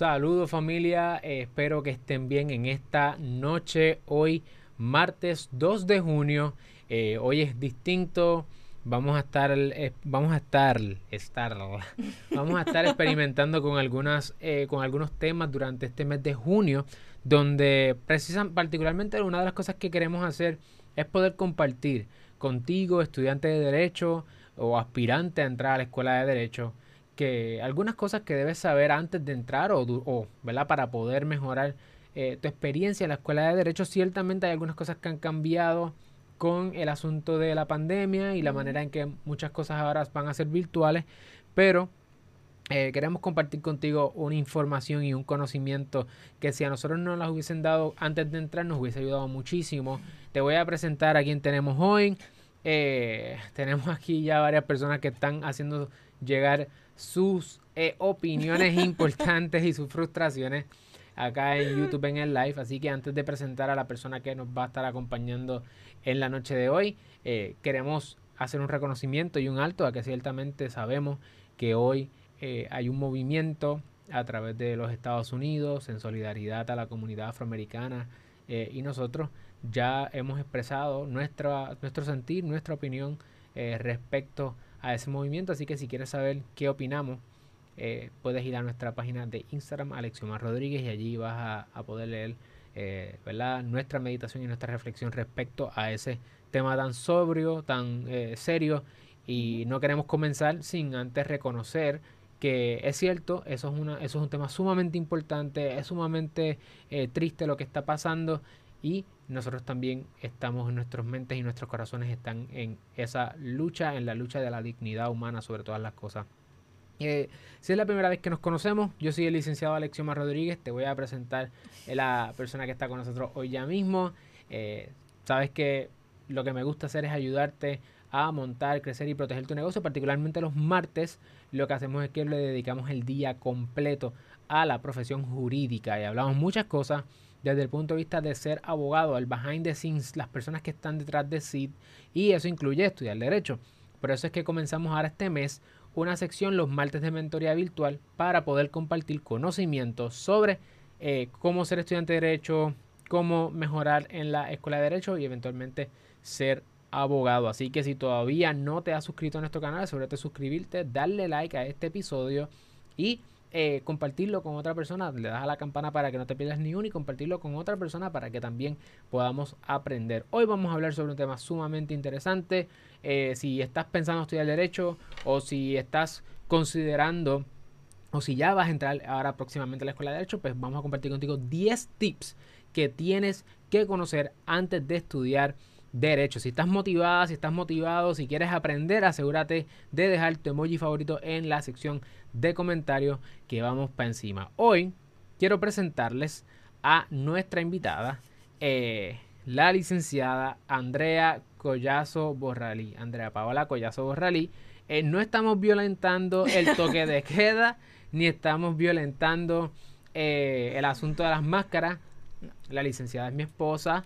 Saludos familia, eh, espero que estén bien en esta noche, hoy martes 2 de junio, eh, hoy es distinto, vamos a estar, eh, vamos a estar, estar, vamos a estar experimentando con algunas, con algunos temas durante este mes de junio, donde precisan, particularmente una de las cosas que queremos hacer es poder compartir contigo, estudiante de derecho o aspirante a entrar a la escuela de derecho, que algunas cosas que debes saber antes de entrar o, o ¿verdad? para poder mejorar eh, tu experiencia en la escuela de derecho. Ciertamente hay algunas cosas que han cambiado con el asunto de la pandemia y la manera en que muchas cosas ahora van a ser virtuales, pero eh, queremos compartir contigo una información y un conocimiento que si a nosotros no las hubiesen dado antes de entrar nos hubiese ayudado muchísimo. Te voy a presentar a quien tenemos hoy. Eh, tenemos aquí ya varias personas que están haciendo llegar sus eh, opiniones importantes y sus frustraciones acá en YouTube en el live. Así que antes de presentar a la persona que nos va a estar acompañando en la noche de hoy, eh, queremos hacer un reconocimiento y un alto a que ciertamente sabemos que hoy eh, hay un movimiento a través de los Estados Unidos en solidaridad a la comunidad afroamericana y nosotros ya hemos expresado nuestra, nuestro sentir, nuestra opinión respecto a a ese movimiento. Así que si quieres saber qué opinamos, eh, puedes ir a nuestra página de Instagram, Alexiomar Rodríguez, y allí vas a, poder leer eh, ¿verdad? nuestra meditación y nuestra reflexión respecto a ese tema tan sobrio, tan eh, serio. Y no queremos comenzar sin antes reconocer que es cierto, eso es, una, eso es un tema sumamente importante, es sumamente triste lo que está pasando y nosotros también estamos en nuestras mentes y nuestros corazones están en esa lucha, en la lucha de la dignidad humana sobre todas las cosas. Eh, si es la primera vez que nos conocemos, yo soy el licenciado Alexioma Rodríguez, te voy a presentar la persona que está con nosotros hoy ya mismo. Eh, sabes que lo que me gusta hacer es ayudarte a montar, crecer y proteger tu negocio, particularmente los martes. Lo que hacemos es que le dedicamos el día completo a la profesión jurídica y hablamos muchas cosas desde el punto de vista de ser abogado, el behind the scenes, las personas que están detrás de sí, y eso incluye estudiar derecho. Por eso es que comenzamos ahora este mes una sección los martes de mentoría virtual para poder compartir conocimientos sobre eh, cómo ser estudiante de derecho, cómo mejorar en la escuela de derecho y eventualmente ser abogado. Así que si todavía no te has suscrito a nuestro canal, asegúrate de suscribirte, darle like a este episodio y eh, compartirlo con otra persona, le das a la campana para que no te pierdas ni uno y compartirlo con otra persona para que también podamos aprender. Hoy vamos a hablar sobre un tema sumamente interesante. Eh, si estás pensando estudiar derecho o si estás considerando o si ya vas a entrar ahora próximamente a la escuela de derecho, pues vamos a compartir contigo 10 tips que tienes que conocer antes de estudiar derecho. Si estás motivada, si estás motivado, si quieres aprender, asegúrate de dejar tu emoji favorito en la sección de comentarios que vamos para encima. Hoy quiero presentarles a nuestra invitada, eh, la licenciada Andrea Collazo Borralí. Andrea Paola Collazo Borralí. Eh, no estamos violentando el toque de queda, ni estamos violentando eh, el asunto de las máscaras. La licenciada es mi esposa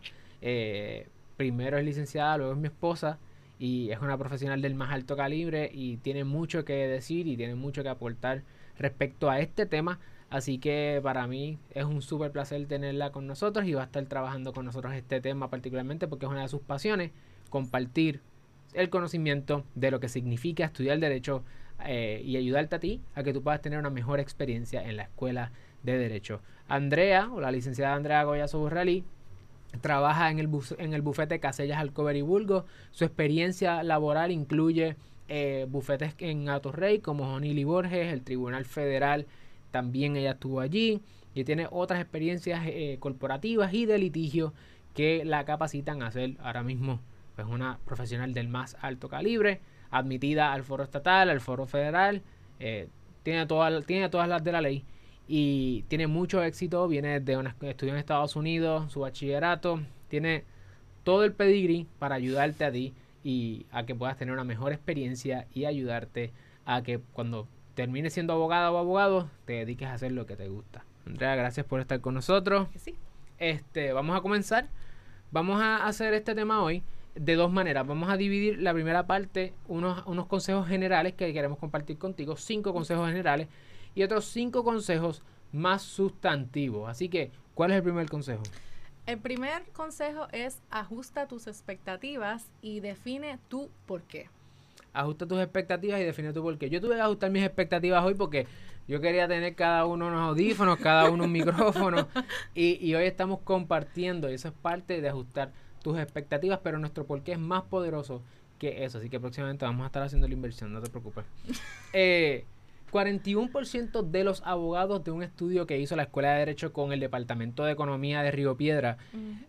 primero es licenciada, luego es mi esposa y es una profesional del más alto calibre y tiene mucho que decir y tiene mucho que aportar respecto a este tema. Así que para mí es un súper placer tenerla con nosotros y va a estar trabajando con nosotros este tema particularmente porque es una de sus pasiones, compartir el conocimiento de lo que significa estudiar derecho eh, y ayudarte a ti a que tú puedas tener una mejor experiencia en la escuela de derecho. Andrea, o la licenciada Andrea Goyazo Burralí, Trabaja en el, en el bufete Casellas Alcover y Bulgo. Su experiencia laboral incluye eh, bufetes en Rey como Jonili Borges, el Tribunal Federal, también ella estuvo allí. Y tiene otras experiencias eh, corporativas y de litigio que la capacitan a ser ahora mismo pues, una profesional del más alto calibre, admitida al foro estatal, al foro federal, eh, tiene, tiene todas las de la ley y tiene mucho éxito, viene de un estudio en Estados Unidos, su bachillerato, tiene todo el pedigrí para ayudarte a ti y a que puedas tener una mejor experiencia y ayudarte a que cuando termines siendo abogada o abogado te dediques a hacer lo que te gusta. Andrea, gracias por estar con nosotros. Este, vamos a comenzar. Vamos a hacer este tema hoy de dos maneras. Vamos a dividir la primera parte, unos, unos consejos generales que queremos compartir contigo, cinco consejos generales y otros cinco consejos más sustantivos. Así que, ¿cuál es el primer consejo? El primer consejo es ajusta tus expectativas y define tu por qué. Ajusta tus expectativas y define tu por qué. Yo tuve que ajustar mis expectativas hoy porque yo quería tener cada uno unos audífonos, cada uno un micrófono y, y hoy estamos compartiendo y eso es parte de ajustar tus expectativas, pero nuestro por qué es más poderoso que eso. Así que próximamente vamos a estar haciendo la inversión, no te preocupes. Eh, 41% de los abogados de un estudio que hizo la Escuela de Derecho con el Departamento de Economía de Río Piedra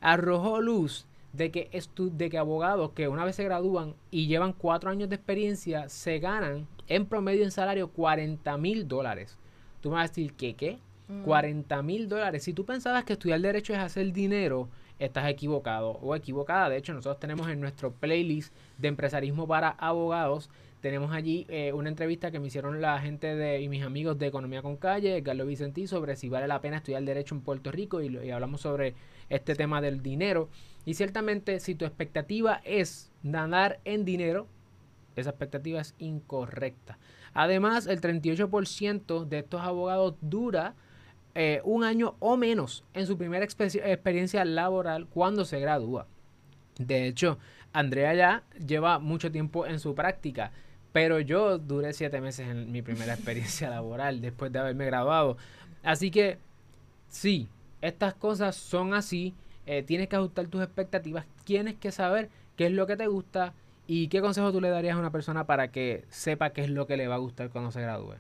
arrojó luz de que, de que abogados que una vez se gradúan y llevan cuatro años de experiencia se ganan en promedio en salario 40 mil dólares. Tú me vas a decir, ¿qué qué? 40 mil dólares. Si tú pensabas que estudiar derecho es hacer dinero, estás equivocado o equivocada. De hecho, nosotros tenemos en nuestro playlist de empresarismo para abogados tenemos allí eh, una entrevista que me hicieron la gente de, y mis amigos de Economía con Calle, Carlos Vicentí, sobre si vale la pena estudiar Derecho en Puerto Rico y, hablamos sobre este tema del dinero. Y ciertamente, si tu expectativa es ganar en dinero, esa expectativa es incorrecta. Además, el 38% de estos abogados dura eh, un año o menos en su primera experiencia laboral cuando se gradúa. De hecho, Andrea ya lleva mucho tiempo en su práctica. Pero yo duré siete meses en mi primera experiencia laboral después de haberme graduado. Así que sí, estas cosas son así. Eh, tienes que ajustar tus expectativas. Tienes que saber qué es lo que te gusta y qué consejo tú le darías a una persona para que sepa qué es lo que le va a gustar cuando se gradúe.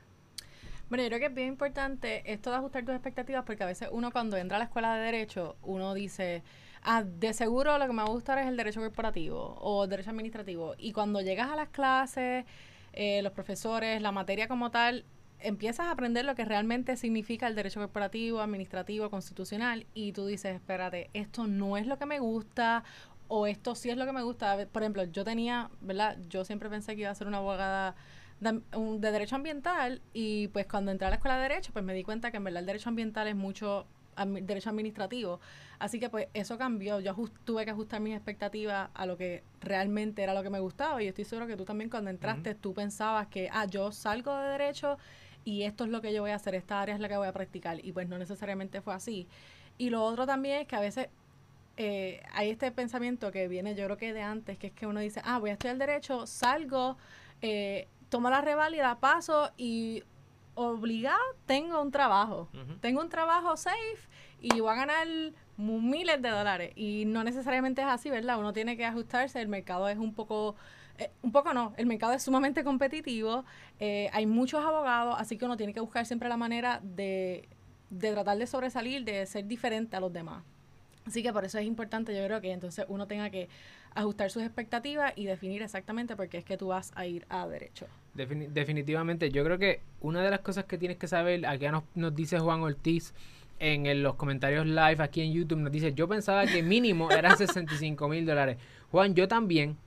Bueno, yo creo que es bien importante esto de ajustar tus expectativas porque a veces uno cuando entra a la escuela de derecho, uno dice, ah, de seguro lo que me va a gustar es el derecho corporativo o derecho administrativo. Y cuando llegas a las clases, eh, los profesores, la materia como tal, empiezas a aprender lo que realmente significa el derecho corporativo, administrativo, constitucional, y tú dices, espérate, esto no es lo que me gusta, o esto sí es lo que me gusta. Por ejemplo, yo tenía, ¿verdad? Yo siempre pensé que iba a ser una abogada de, de, derecho ambiental y pues cuando entré a la escuela de derecho pues me di cuenta que en verdad el derecho ambiental es mucho derecho administrativo. Así que pues eso cambió. Yo tuve que ajustar mis expectativas a lo que realmente era lo que me gustaba. Y estoy seguro que tú también cuando entraste, tú pensabas que, ah, yo salgo de derecho y esto es lo que yo voy a hacer, esta área es la que voy a practicar. Y pues no necesariamente fue así. Y lo otro también es que a veces eh, hay este pensamiento que viene yo creo que de antes, que es que uno dice, ah, voy a estudiar derecho, salgo, eh, tomo la reválida, paso y obligado tengo un trabajo. Tengo un trabajo safe y voy a ganar miles de dólares. Y no necesariamente es así, ¿verdad? Uno tiene que ajustarse. El mercado es un poco... Eh, un poco no, el mercado es sumamente competitivo, eh, hay muchos abogados, así que uno tiene que buscar siempre la manera de, de tratar de sobresalir, de ser diferente a los demás. Así que por eso es importante, yo creo que entonces uno tenga que ajustar sus expectativas y definir exactamente por qué es que tú vas a ir a derecho definitivamente, yo creo que una de las cosas que tienes que saber, aquí nos, nos dice Juan Ortiz en los comentarios live aquí en YouTube, nos dice, yo pensaba que mínimo eran 65 mil dólares. Juan, yo también.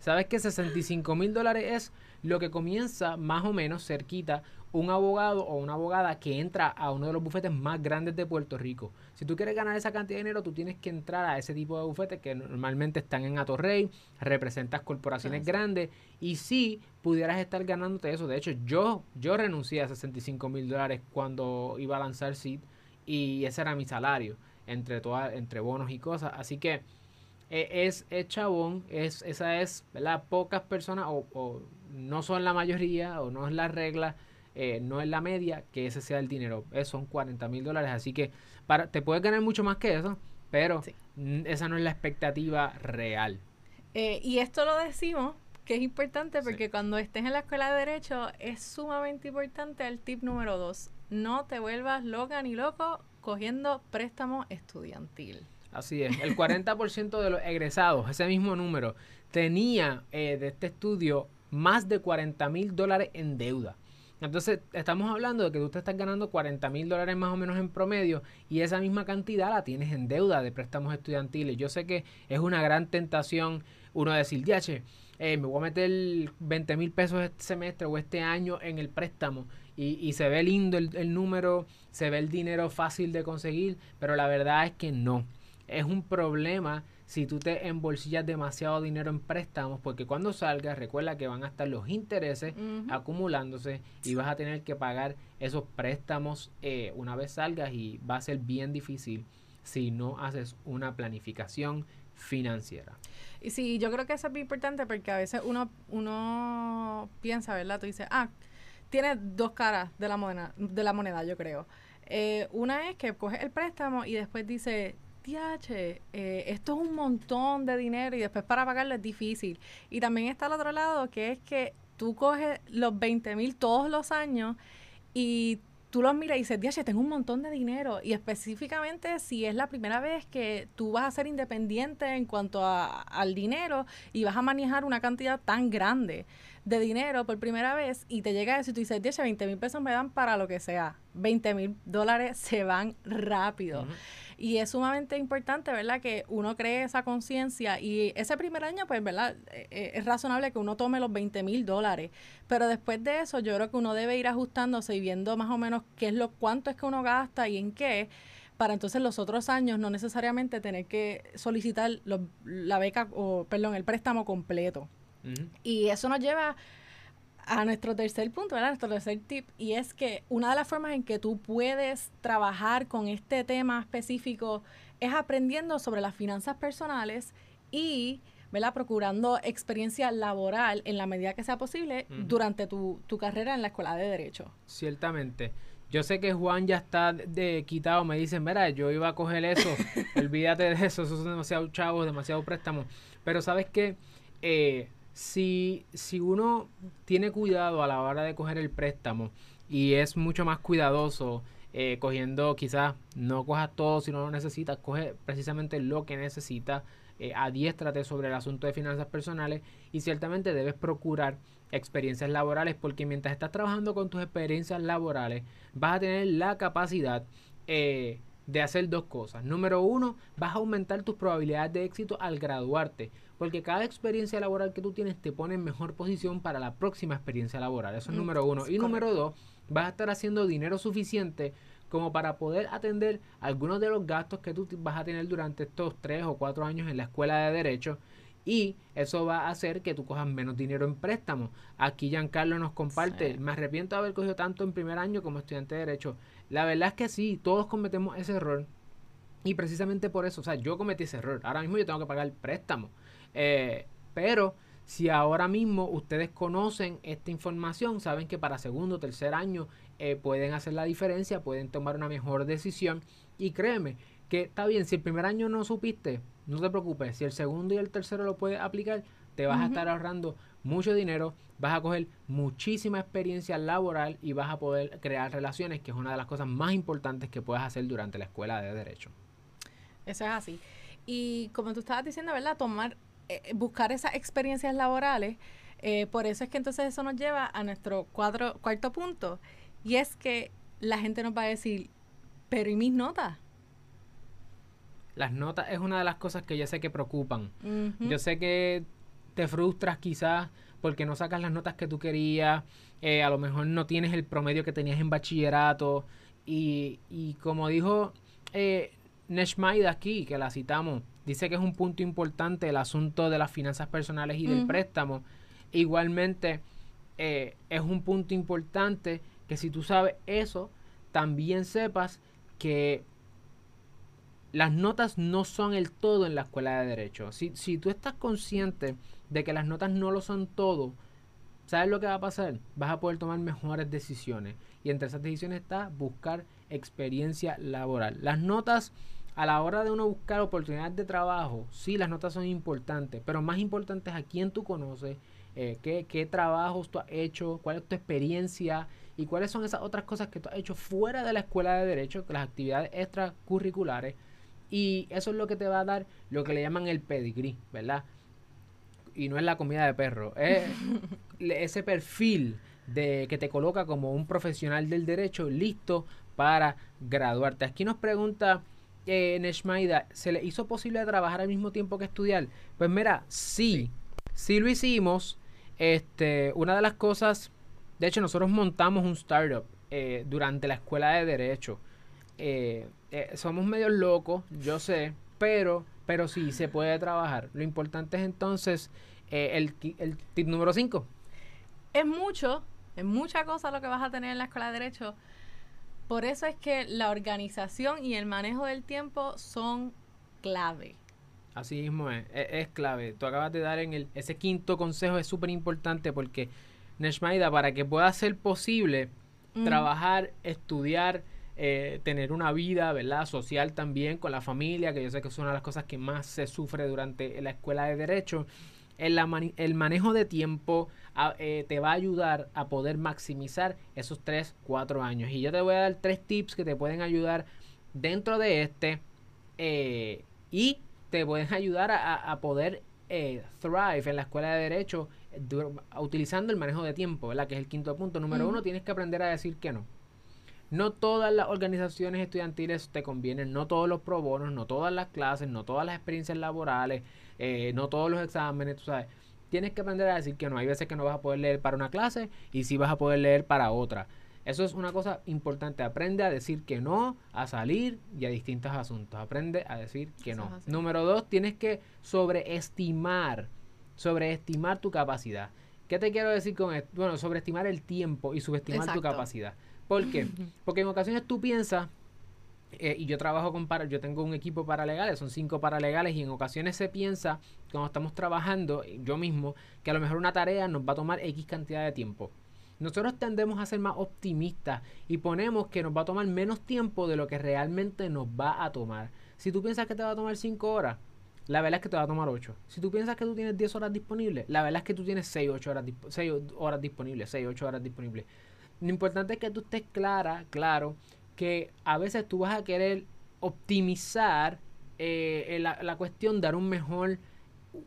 ¿Sabes que 65 mil dólares es lo que comienza más o menos cerquita un abogado o una abogada que entra a uno de los bufetes más grandes de Puerto Rico? Si tú quieres ganar esa cantidad de dinero, tú tienes que entrar a ese tipo de bufetes que normalmente están en Atorrey, representas corporaciones grandes y si pudieras estar ganándote eso. De hecho, yo, yo renuncié a 65 mil dólares cuando iba a lanzar SID y ese era mi salario entre todas, entre bonos y cosas. Así que es, es chabón, es, esa es, ¿verdad? Pocas personas o, o no son la mayoría o no es la regla eh, no es la media que ese sea el dinero. Eh, son 40 mil dólares, así que para, te puedes ganar mucho más que eso, pero esa no es la expectativa real. Eh, y esto lo decimos que es importante porque cuando estés en la escuela de derecho es sumamente importante el tip número dos. No te vuelvas loca ni loco cogiendo préstamo estudiantil. Así es, el 40% de los egresados, ese mismo número, tenía de este estudio más de 40 mil dólares en deuda. Entonces, estamos hablando de que tú te estás ganando 40 mil dólares más o menos en promedio y esa misma cantidad la tienes en deuda de préstamos estudiantiles. Yo sé que es una gran tentación uno decir, ya, eh, me voy a meter 20 mil pesos este semestre o este año en el préstamo y, y se ve lindo el, el, número, se ve el dinero fácil de conseguir, pero la verdad es que no. Es un problema si tú te embolsillas demasiado dinero en préstamos, porque cuando salgas, recuerda que van a estar los intereses acumulándose y vas a tener que pagar esos préstamos eh, una vez salgas y va a ser bien difícil si no haces una planificación financiera. Y sí, yo creo que eso es muy importante porque a veces uno, uno piensa, ¿verdad? Tú dices, ah, tiene dos caras de la moneda, de la moneda yo creo. Eh, una es que coge el préstamo y después dice, tiache, eh, esto es un montón de dinero y después para pagarlo es difícil. Y también está al otro lado, que es que tú coges los 20 mil todos los años y tú los miras y dices, tiache, tengo un montón de dinero. Y específicamente si es la primera vez que tú vas a ser independiente en cuanto a, al dinero y vas a manejar una cantidad tan grande de dinero por primera vez y te llega eso y tú dices, 10, 20 mil pesos me dan para lo que sea. 20 mil dólares se van rápido. Y es sumamente importante, ¿verdad? Que uno cree esa conciencia y ese primer año, pues, ¿verdad? Eh, eh, es razonable que uno tome los 20 mil dólares. Pero después de eso, yo creo que uno debe ir ajustándose y viendo más o menos qué es lo, cuánto es que uno gasta y en qué para entonces los otros años no necesariamente tener que solicitar la beca o, perdón, el préstamo completo. Y eso nos lleva a nuestro tercer punto, ¿verdad? Nuestro tercer tip, y es que una de las formas en que tú puedes trabajar con este tema específico es aprendiendo sobre las finanzas personales y, ¿verdad? Procurando experiencia laboral en la medida que sea posible durante tu, tu, carrera en la escuela de Derecho. Ciertamente. Yo sé que Juan ya está de, quitado, me dicen, mira, yo iba a coger eso, olvídate de eso, esos son demasiado chavos, demasiado préstamos. Pero sabes que eh, si, si uno tiene cuidado a la hora de coger el préstamo y es mucho más cuidadoso eh, cogiendo quizás no cojas todo si no lo necesitas, coge precisamente lo que necesitas, eh, adiéstrate sobre el asunto de finanzas personales y ciertamente debes procurar experiencias laborales porque mientras estás trabajando con tus experiencias laborales vas a tener la capacidad eh, de hacer dos cosas. Número uno, vas a aumentar tus probabilidades de éxito al graduarte porque cada experiencia laboral que tú tienes te pone en mejor posición para la próxima experiencia laboral. Eso es mm, número uno. Y número dos, vas a estar haciendo dinero suficiente como para poder atender algunos de los gastos que tú vas a tener durante estos tres o cuatro años en la escuela de derecho y eso va a hacer que tú cojas menos dinero en préstamo. Aquí Giancarlo nos comparte, me arrepiento de haber cogido tanto en primer año como estudiante de derecho. La verdad es que sí, todos cometemos ese error. Y precisamente por eso, o sea, yo cometí ese error. Ahora mismo yo tengo que pagar el préstamo. Eh, pero si ahora mismo ustedes conocen esta información, saben que para segundo o tercer año eh, pueden hacer la diferencia, pueden tomar una mejor decisión. Y créeme que está bien, si el primer año no supiste, no te preocupes, si el segundo y el tercero lo puedes aplicar, te vas a estar ahorrando mucho dinero, vas a coger muchísima experiencia laboral y vas a poder crear relaciones, que es una de las cosas más importantes que puedes hacer durante la escuela de derecho. Eso es así. Y como tú estabas diciendo, ¿verdad? Tomar eh, buscar esas experiencias laborales. Eh, por eso es que entonces eso nos lleva a nuestro cuadro, cuarto punto. Y es que la gente nos va a decir, pero ¿y mis notas? Las notas es una de las cosas que yo sé que preocupan. Yo sé que te frustras quizás porque no sacas las notas que tú querías, eh, a lo mejor no tienes el promedio que tenías en bachillerato y, y como dijo eh, aquí, que la citamos, dice que es un punto importante el asunto de las finanzas personales y del préstamo. Igualmente, eh, es un punto importante que si tú sabes eso, también sepas que las notas no son el todo en la escuela de derecho. Si, si tú estás consciente de que las notas no lo son todo, ¿sabes lo que va a pasar? Vas a poder tomar mejores decisiones. Y entre esas decisiones está buscar experiencia laboral. Las notas a la hora de uno buscar oportunidades de trabajo, sí, las notas son importantes, pero más importante es a quién tú conoces, eh, qué, qué, trabajos tú has hecho, cuál es tu experiencia y cuáles son esas otras cosas que tú has hecho fuera de la escuela de derecho, las actividades extracurriculares. Y eso es lo que te va a dar lo que le llaman el pedigrí, ¿verdad? Y no es la comida de perro, es ese perfil de que te coloca como un profesional del derecho listo para graduarte. Aquí nos pregunta eh, Neshmaida, ¿se le hizo posible trabajar al mismo tiempo que estudiar? Pues mira, sí, sí lo hicimos. Este, una de las cosas, de hecho, nosotros montamos un startup eh, durante la escuela de Derecho. Eh, eh, somos medio locos, yo sé, pero, pero sí, se puede trabajar. Lo importante es entonces eh, el, el tip número 5. Es mucho, es mucha cosa lo que vas a tener en la escuela de derecho. Por eso es que la organización y el manejo del tiempo son clave. Así mismo es, es, clave. Tú acabas de dar en el, ese quinto consejo, es súper importante porque, Neshmaida, para que pueda ser posible trabajar, estudiar, eh, tener una vida, ¿verdad? Social también con la familia, que yo sé que es una de las cosas que más se sufre durante la escuela de derecho. El, el manejo de tiempo eh, te va a ayudar a poder maximizar esos 3, 4 años. Y yo te voy a dar tres tips que te pueden ayudar dentro de este eh, y te pueden ayudar a, poder eh, thrive en la escuela de derecho utilizando el manejo de tiempo, ¿verdad? Que es el quinto punto. Número uno, tienes que aprender a decir que no. No todas las organizaciones estudiantiles te convienen, no todos los pro bonos, no todas las clases, no todas las experiencias laborales, eh, no todos los exámenes, tú sabes. Tienes que aprender a decir que no. Hay veces que no vas a poder leer para una clase y sí vas a poder leer para otra. Eso es una cosa importante. Aprende a decir que no, a salir y a distintos asuntos. Aprende a decir que no. Número dos, tienes que sobreestimar, sobreestimar tu capacidad. ¿Qué te quiero decir con esto? Bueno, sobreestimar el tiempo y subestimar tu capacidad. ¿Por qué? Porque en ocasiones tú piensas, eh, y yo trabajo con para, yo tengo un equipo paralegales, son cinco paralegales, y en ocasiones se piensa, cuando estamos trabajando, yo mismo, que a lo mejor una tarea nos va a tomar X cantidad de tiempo. Nosotros tendemos a ser más optimistas y ponemos que nos va a tomar menos tiempo de lo que realmente nos va a tomar. Si tú piensas que te va a tomar 5 horas, la verdad es que te va a tomar 8. Si tú piensas que tú tienes 10 horas disponibles, la verdad es que tú tienes 6, 8 horas, 6 horas disponibles, 6, 8 horas disponibles. Lo importante es que tú estés clara, claro, que a veces tú vas a querer optimizar eh, la, la cuestión, dar un mejor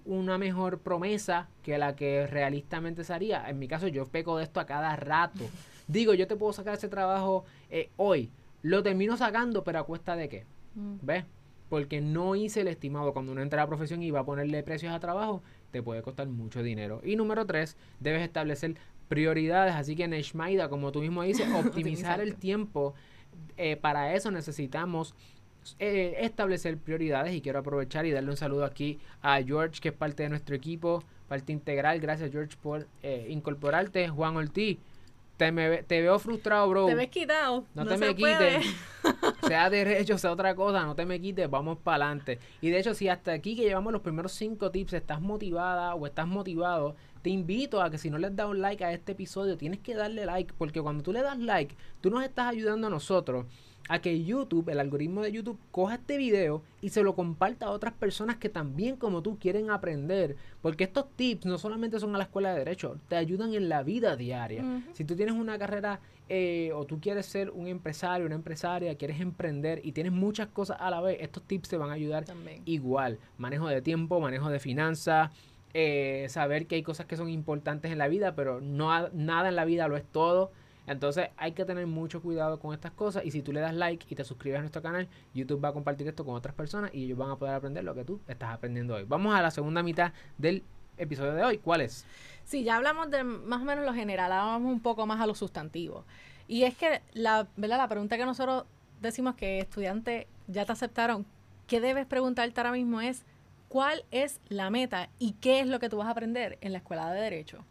una mejor promesa que la que realistamente se haría. En mi caso, yo peco de esto a cada rato. Digo, yo te puedo sacar ese trabajo eh, hoy. Lo termino sacando, pero a cuesta de qué? Mm. ¿Ves? Porque no hice el estimado. Cuando uno entra a la profesión y va a ponerle precios a trabajo, te puede costar mucho dinero. Y número tres, debes establecer prioridades. Así que en como tú mismo dices, optimizar el tiempo. Eh, para eso necesitamos eh, establecer prioridades y quiero aprovechar y darle un saludo aquí a George, que es parte de nuestro equipo, parte integral. Gracias, George, por eh, incorporarte. Juan Ortiz, te, me, te veo frustrado, bro. Te ves quitado. No, te me quites. sea derecho, sea otra cosa, no te me quites, vamos para adelante. Y de hecho, si hasta aquí que llevamos los primeros cinco tips, estás motivada o estás motivado, te invito a que si no le has dado un like a este episodio, tienes que darle like, porque cuando tú le das like, tú nos estás ayudando a nosotros a que YouTube, el algoritmo de YouTube, coja este video y se lo comparta a otras personas que también como tú quieren aprender. Porque estos tips no solamente son a la escuela de derecho, te ayudan en la vida diaria. Si tú tienes una carrera eh, o tú quieres ser un empresario, una empresaria, quieres emprender y tienes muchas cosas a la vez, estos tips te van a ayudar igual. Manejo de tiempo, manejo de finanzas. Eh, saber que hay cosas que son importantes en la vida, pero no nada en la vida lo es todo. Entonces hay que tener mucho cuidado con estas cosas y si tú le das like y te suscribes a nuestro canal, YouTube va a compartir esto con otras personas y ellos van a poder aprender lo que tú estás aprendiendo hoy. Vamos a la segunda mitad del episodio de hoy. ¿Cuál es? Sí, ya hablamos de más o menos lo general, ahora vamos un poco más a lo sustantivo. Y es que la, ¿verdad? la pregunta que nosotros decimos que estudiantes ya te aceptaron, ¿qué debes preguntarte ahora mismo es cuál es la meta y qué es lo que tú vas a aprender en la escuela de derecho?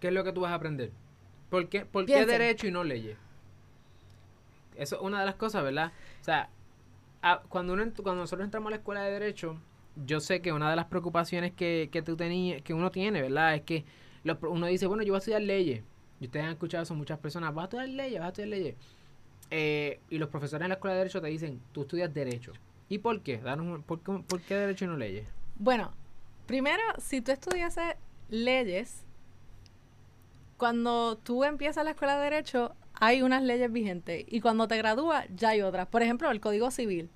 ¿Qué es lo que tú vas a aprender? ¿Por qué, por qué derecho y no leyes? Eso es una de las cosas, ¿verdad? O sea, cuando, uno, cuando nosotros entramos a la escuela de derecho, yo sé que una de las preocupaciones que, que tú tenías, que uno tiene, ¿verdad? Es que uno dice, bueno, yo voy a estudiar leyes. Y ustedes han escuchado eso muchas personas, vas a estudiar leyes, vas a estudiar leyes. Eh, y los profesores en la escuela de derecho te dicen, tú estudias derecho. ¿Y por qué? Danos, ¿por, qué, ¿Por qué derecho y no leyes? Bueno, primero, si tú estudiases leyes, cuando tú empiezas la escuela de Derecho, hay unas leyes vigentes y cuando te gradúas ya hay otras. Por ejemplo, el Código Civil.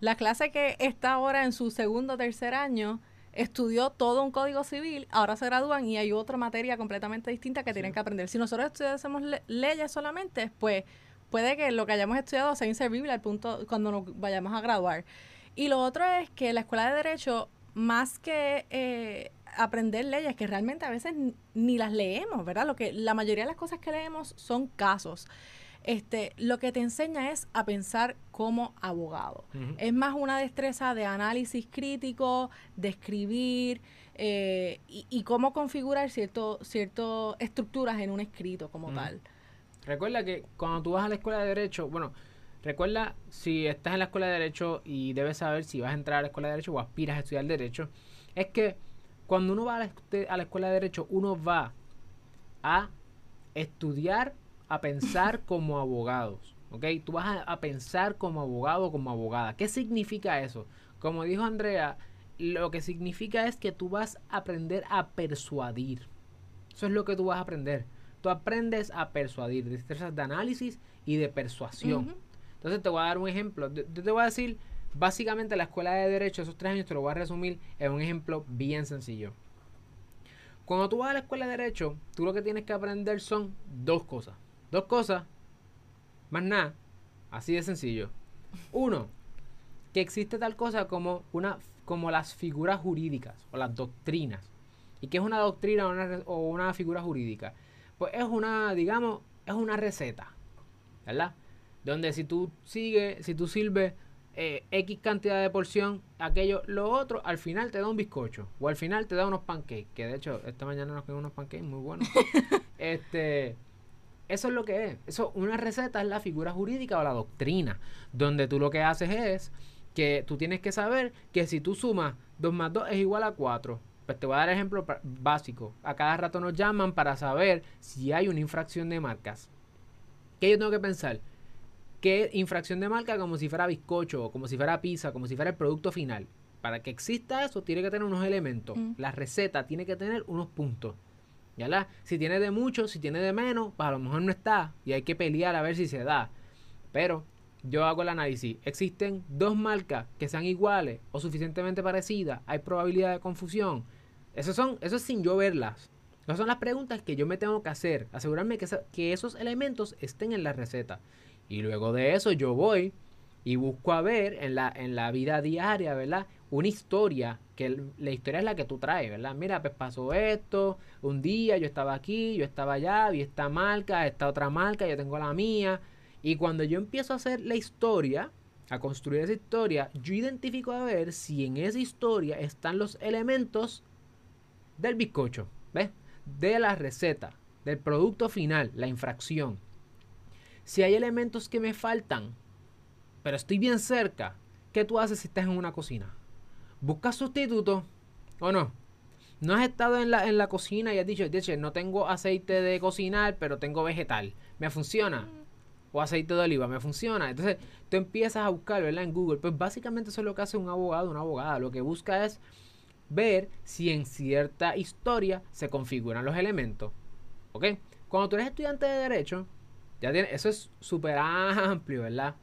La clase que está ahora en su segundo o tercer año estudió todo un Código Civil, ahora se gradúan y hay otra materia completamente distinta que tienen que aprender. Si nosotros estudiásemos leyes solamente, pues puede que lo que hayamos estudiado sea inservible al punto cuando nos vayamos a graduar. Y lo otro es que la escuela de Derecho, más que eh, aprender leyes que realmente a veces ni las leemos, ¿verdad? Lo que la mayoría de las cosas que leemos son casos. este, lo que te enseña es a pensar como abogado. Es más una destreza de análisis crítico, de escribir eh, y, cómo configurar ciertas cierto estructuras en un escrito como tal. Recuerda que cuando tú vas a la escuela de Derecho, bueno, recuerda si estás en la escuela de Derecho y debes saber si vas a entrar a la escuela de Derecho o aspiras a estudiar Derecho, es que cuando uno va a la, a la escuela de Derecho, uno va a estudiar a pensar como abogados. ¿Ok? Tú vas a, pensar como abogado o como abogada. ¿Qué significa eso? Como dijo Andrea, lo que significa es que tú vas a aprender a persuadir. Eso es lo que tú vas a aprender. Tú aprendes a persuadir, destrezas de análisis y de persuasión. Entonces te voy a dar un ejemplo. Yo te voy a decir, básicamente la escuela de derecho, esos tres años te lo voy a resumir en un ejemplo bien sencillo. Cuando tú vas a la escuela de derecho, tú lo que tienes que aprender son dos cosas. Dos cosas, más nada, así de sencillo. Uno, que existe tal cosa como, una, como las figuras jurídicas o las doctrinas. ¿Y qué es una doctrina o una, o una figura jurídica? Pues es una, digamos, es una receta, ¿verdad? Donde si tú sigues, si tú sirves eh, X cantidad de porción, aquello, lo otro, al final te da un bizcocho. O al final te da unos pancakes. Que de hecho, esta mañana nos quedó unos pancakes muy buenos. este. Eso es lo que es. Eso, una receta es la figura jurídica o la doctrina. Donde tú lo que haces es que tú tienes que saber que si tú sumas 2 más 2 es igual a 4. Pues te voy a dar ejemplo básico. A cada rato nos llaman para saber si hay una infracción de marcas. ¿Qué yo tengo que pensar? ¿Qué infracción de marca como si fuera bizcocho, como si fuera pizza, como si fuera el producto final. Para que exista eso, tiene que tener unos elementos. Mm. La receta tiene que tener unos puntos. ¿Ya Si tiene de mucho, si tiene de menos, pues a lo mejor no está. Y hay que pelear a ver si se da. Pero yo hago el análisis. Existen dos marcas que sean iguales o suficientemente parecidas. Hay probabilidad de confusión. Eso, son, eso es sin yo verlas. Esas son las preguntas que yo me tengo que hacer. Asegurarme que, que esos elementos estén en la receta. Y luego de eso yo voy y busco a ver en la, en la vida diaria, ¿verdad? Una historia, que la historia es la que tú traes, ¿verdad? Mira, pues pasó esto, un día yo estaba aquí, yo estaba allá, vi esta marca, esta otra marca, yo tengo la mía. Y cuando yo empiezo a hacer la historia, a construir esa historia, yo identifico a ver si en esa historia están los elementos del bizcocho, ¿ves? De la receta, del producto final, la infracción. Si hay elementos que me faltan, pero estoy bien cerca, ¿qué tú haces si estás en una cocina? ¿Buscas sustituto o no? No has estado en la, en la cocina y has dicho, no tengo aceite de cocinar, pero tengo vegetal. ¿Me funciona? O aceite de oliva, ¿me funciona? Entonces, tú empiezas a buscar, ¿verdad? En Google. Pues básicamente eso es lo que hace un abogado, una abogada. Lo que busca es ver si en cierta historia se configuran los elementos. ¿Ok? Cuando tú eres estudiante de Derecho, ya tiene, eso es súper amplio, ¿verdad?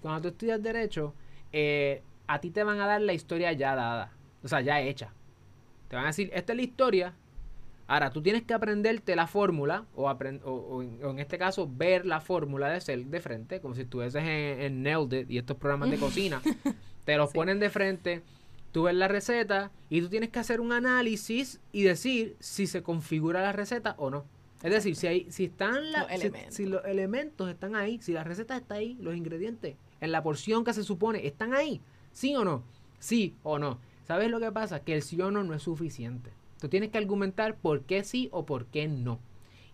Cuando tú estudias derecho, eh, a ti te van a dar la historia ya dada, o sea, ya hecha. Te van a decir, esta es la historia. Ahora, tú tienes que aprenderte la fórmula, o, o, en, este caso, ver la fórmula de ser de frente, como si estuvieses en, en Nailed y estos programas de cocina. te los ponen de frente, tú ves la receta y tú tienes que hacer un análisis y decir si se configura la receta o no. Es decir, si, hay, si están los, elementos. Si, los elementos están ahí, si la receta está ahí, los ingredientes en la porción que se supone están ahí, ¿sí o no? Sí o no. ¿Sabes lo que pasa? Que el sí o no no es suficiente. Tú tienes que argumentar por qué sí o por qué no.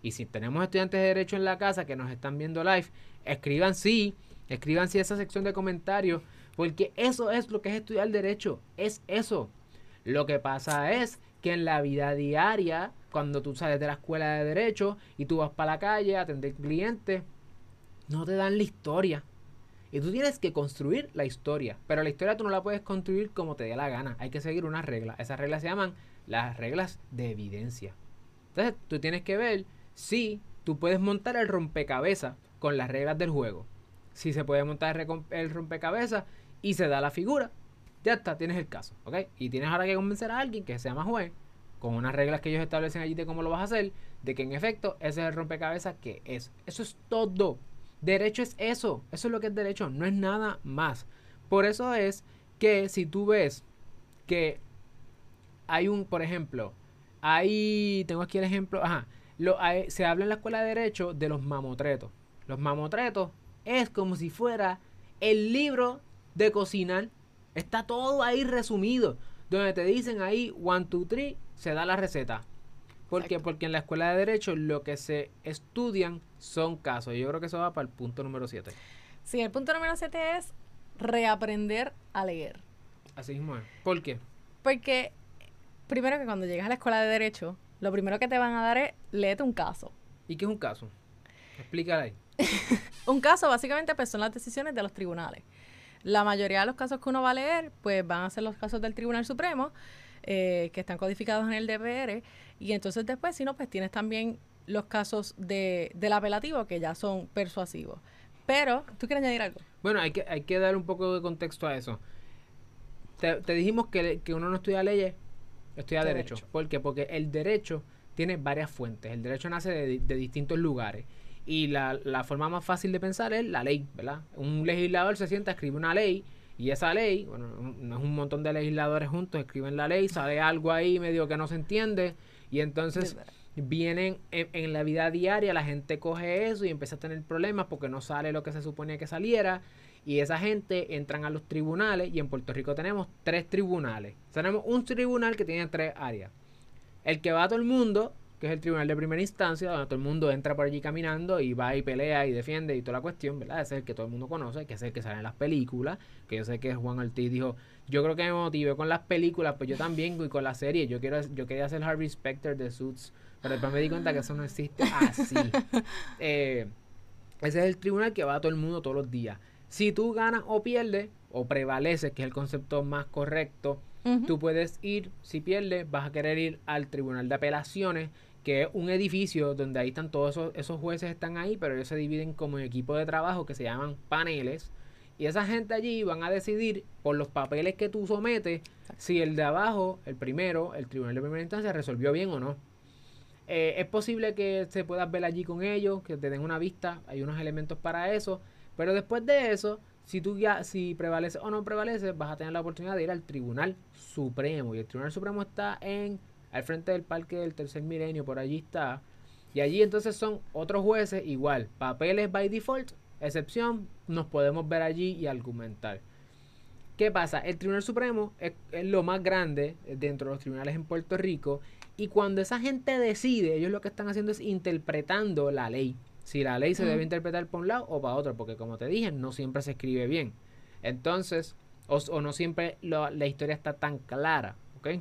Y si tenemos estudiantes de derecho en la casa que nos están viendo live, escriban sí, escriban sí esa sección de comentarios, porque eso es lo que es estudiar derecho, es eso. Lo que pasa es que en la vida diaria cuando tú sales de la escuela de derecho y tú vas para la calle a atender clientes, no te dan la historia. Y tú tienes que construir la historia. Pero la historia tú no la puedes construir como te dé la gana. Hay que seguir unas reglas. Esas reglas se llaman las reglas de evidencia. Entonces tú tienes que ver si tú puedes montar el rompecabezas con las reglas del juego. Si se puede montar el rompecabezas y se da la figura, ya está, tienes el caso. ¿Ok? Y tienes ahora que convencer a alguien que sea más juez con unas reglas que ellos establecen allí de cómo lo vas a hacer, de que en efecto ese es el rompecabezas que es. Eso es todo. Derecho es eso. Eso es lo que es derecho. No es nada más. Por eso es que si tú ves que hay un, por ejemplo, hay, tengo aquí el ejemplo, ajá, lo, se habla en la escuela de derecho de los mamotretos. los mamotretos, es como si fuera el libro de cocinar. Está todo ahí resumido. Donde te dicen ahí, one, two, three, se da la receta. ¿Por qué? Porque en la escuela de Derecho lo que se estudian son casos. Yo creo que eso va para el punto número 7. Sí, el punto número 7 es reaprender a leer. Así mismo es. ¿Por qué? Porque, primero que cuando llegas a la escuela de Derecho, lo primero que te van a dar es léete un caso. ¿Y qué es un caso? Explícala ahí. un caso básicamente pues, son las decisiones de los tribunales. La mayoría de los casos que uno va a leer, pues van a ser los casos del Tribunal Supremo, eh, que están codificados en el DPR. Y entonces después, si no, pues tienes también los casos de, del apelativo que ya son persuasivos. Pero, ¿tú quieres añadir algo? Bueno, hay que, hay que dar un poco de contexto a eso. Te, dijimos que, que, uno no estudia leyes, estudia derecho. ¿Por qué? Porque el derecho tiene varias fuentes. El derecho nace de, de distintos lugares. Y la, la, forma más fácil de pensar es la ley, ¿verdad? Un legislador se sienta, escribe una ley, y esa ley, bueno, no es un montón de legisladores juntos, escriben la ley, sale algo ahí medio que no se entiende, y entonces vienen en, la vida diaria, la gente coge eso y empieza a tener problemas porque no sale lo que se suponía que saliera. Y esa gente entran a los tribunales y en Puerto Rico tenemos tres tribunales. Tenemos un tribunal que tiene tres áreas. El que va a todo el mundo, que es el tribunal de primera instancia, donde todo el mundo entra por allí caminando y va y pelea y defiende y toda la cuestión, ¿verdad? Ese es el que todo el mundo conoce, que es el que sale en las películas, que yo sé que Juan Ortiz dijo, yo creo que me motivé con las películas, pues yo también y con la serie, yo quiero yo quería ser Harvey Specter de Suits pero después me di cuenta que eso no existe así. Eh, ese es el tribunal que va a todo el mundo todos los días. Si tú ganas o pierdes, o prevaleces, que es el concepto más correcto, tú puedes ir, si pierdes, vas a querer ir al tribunal de apelaciones, que es un edificio donde ahí están todos esos, esos jueces están ahí, pero ellos se dividen como en equipo de trabajo que se llaman paneles. Y esa gente allí van a decidir por los papeles que tú sometes si el de abajo, el primero, el tribunal de primera instancia, resolvió bien o no. Eh, es posible que se puedas ver allí con ellos, que te den una vista, hay unos elementos para eso, pero después de eso, si tú ya, si prevaleces o no prevaleces, vas a tener la oportunidad de ir al Tribunal Supremo. Y el Tribunal Supremo está en, al frente del Parque del Tercer Milenio, por allí está. Y allí entonces son otros jueces, igual, papeles by default, excepción, nos podemos ver allí y argumentar. ¿Qué pasa? El Tribunal Supremo es, es, lo más grande dentro de los tribunales en Puerto Rico y cuando esa gente decide, ellos lo que están haciendo es interpretando la ley. Si la ley se debe interpretar por un lado o para otro, porque como te dije, no siempre se escribe bien. Entonces, o, no siempre la historia está tan clara, ¿ok?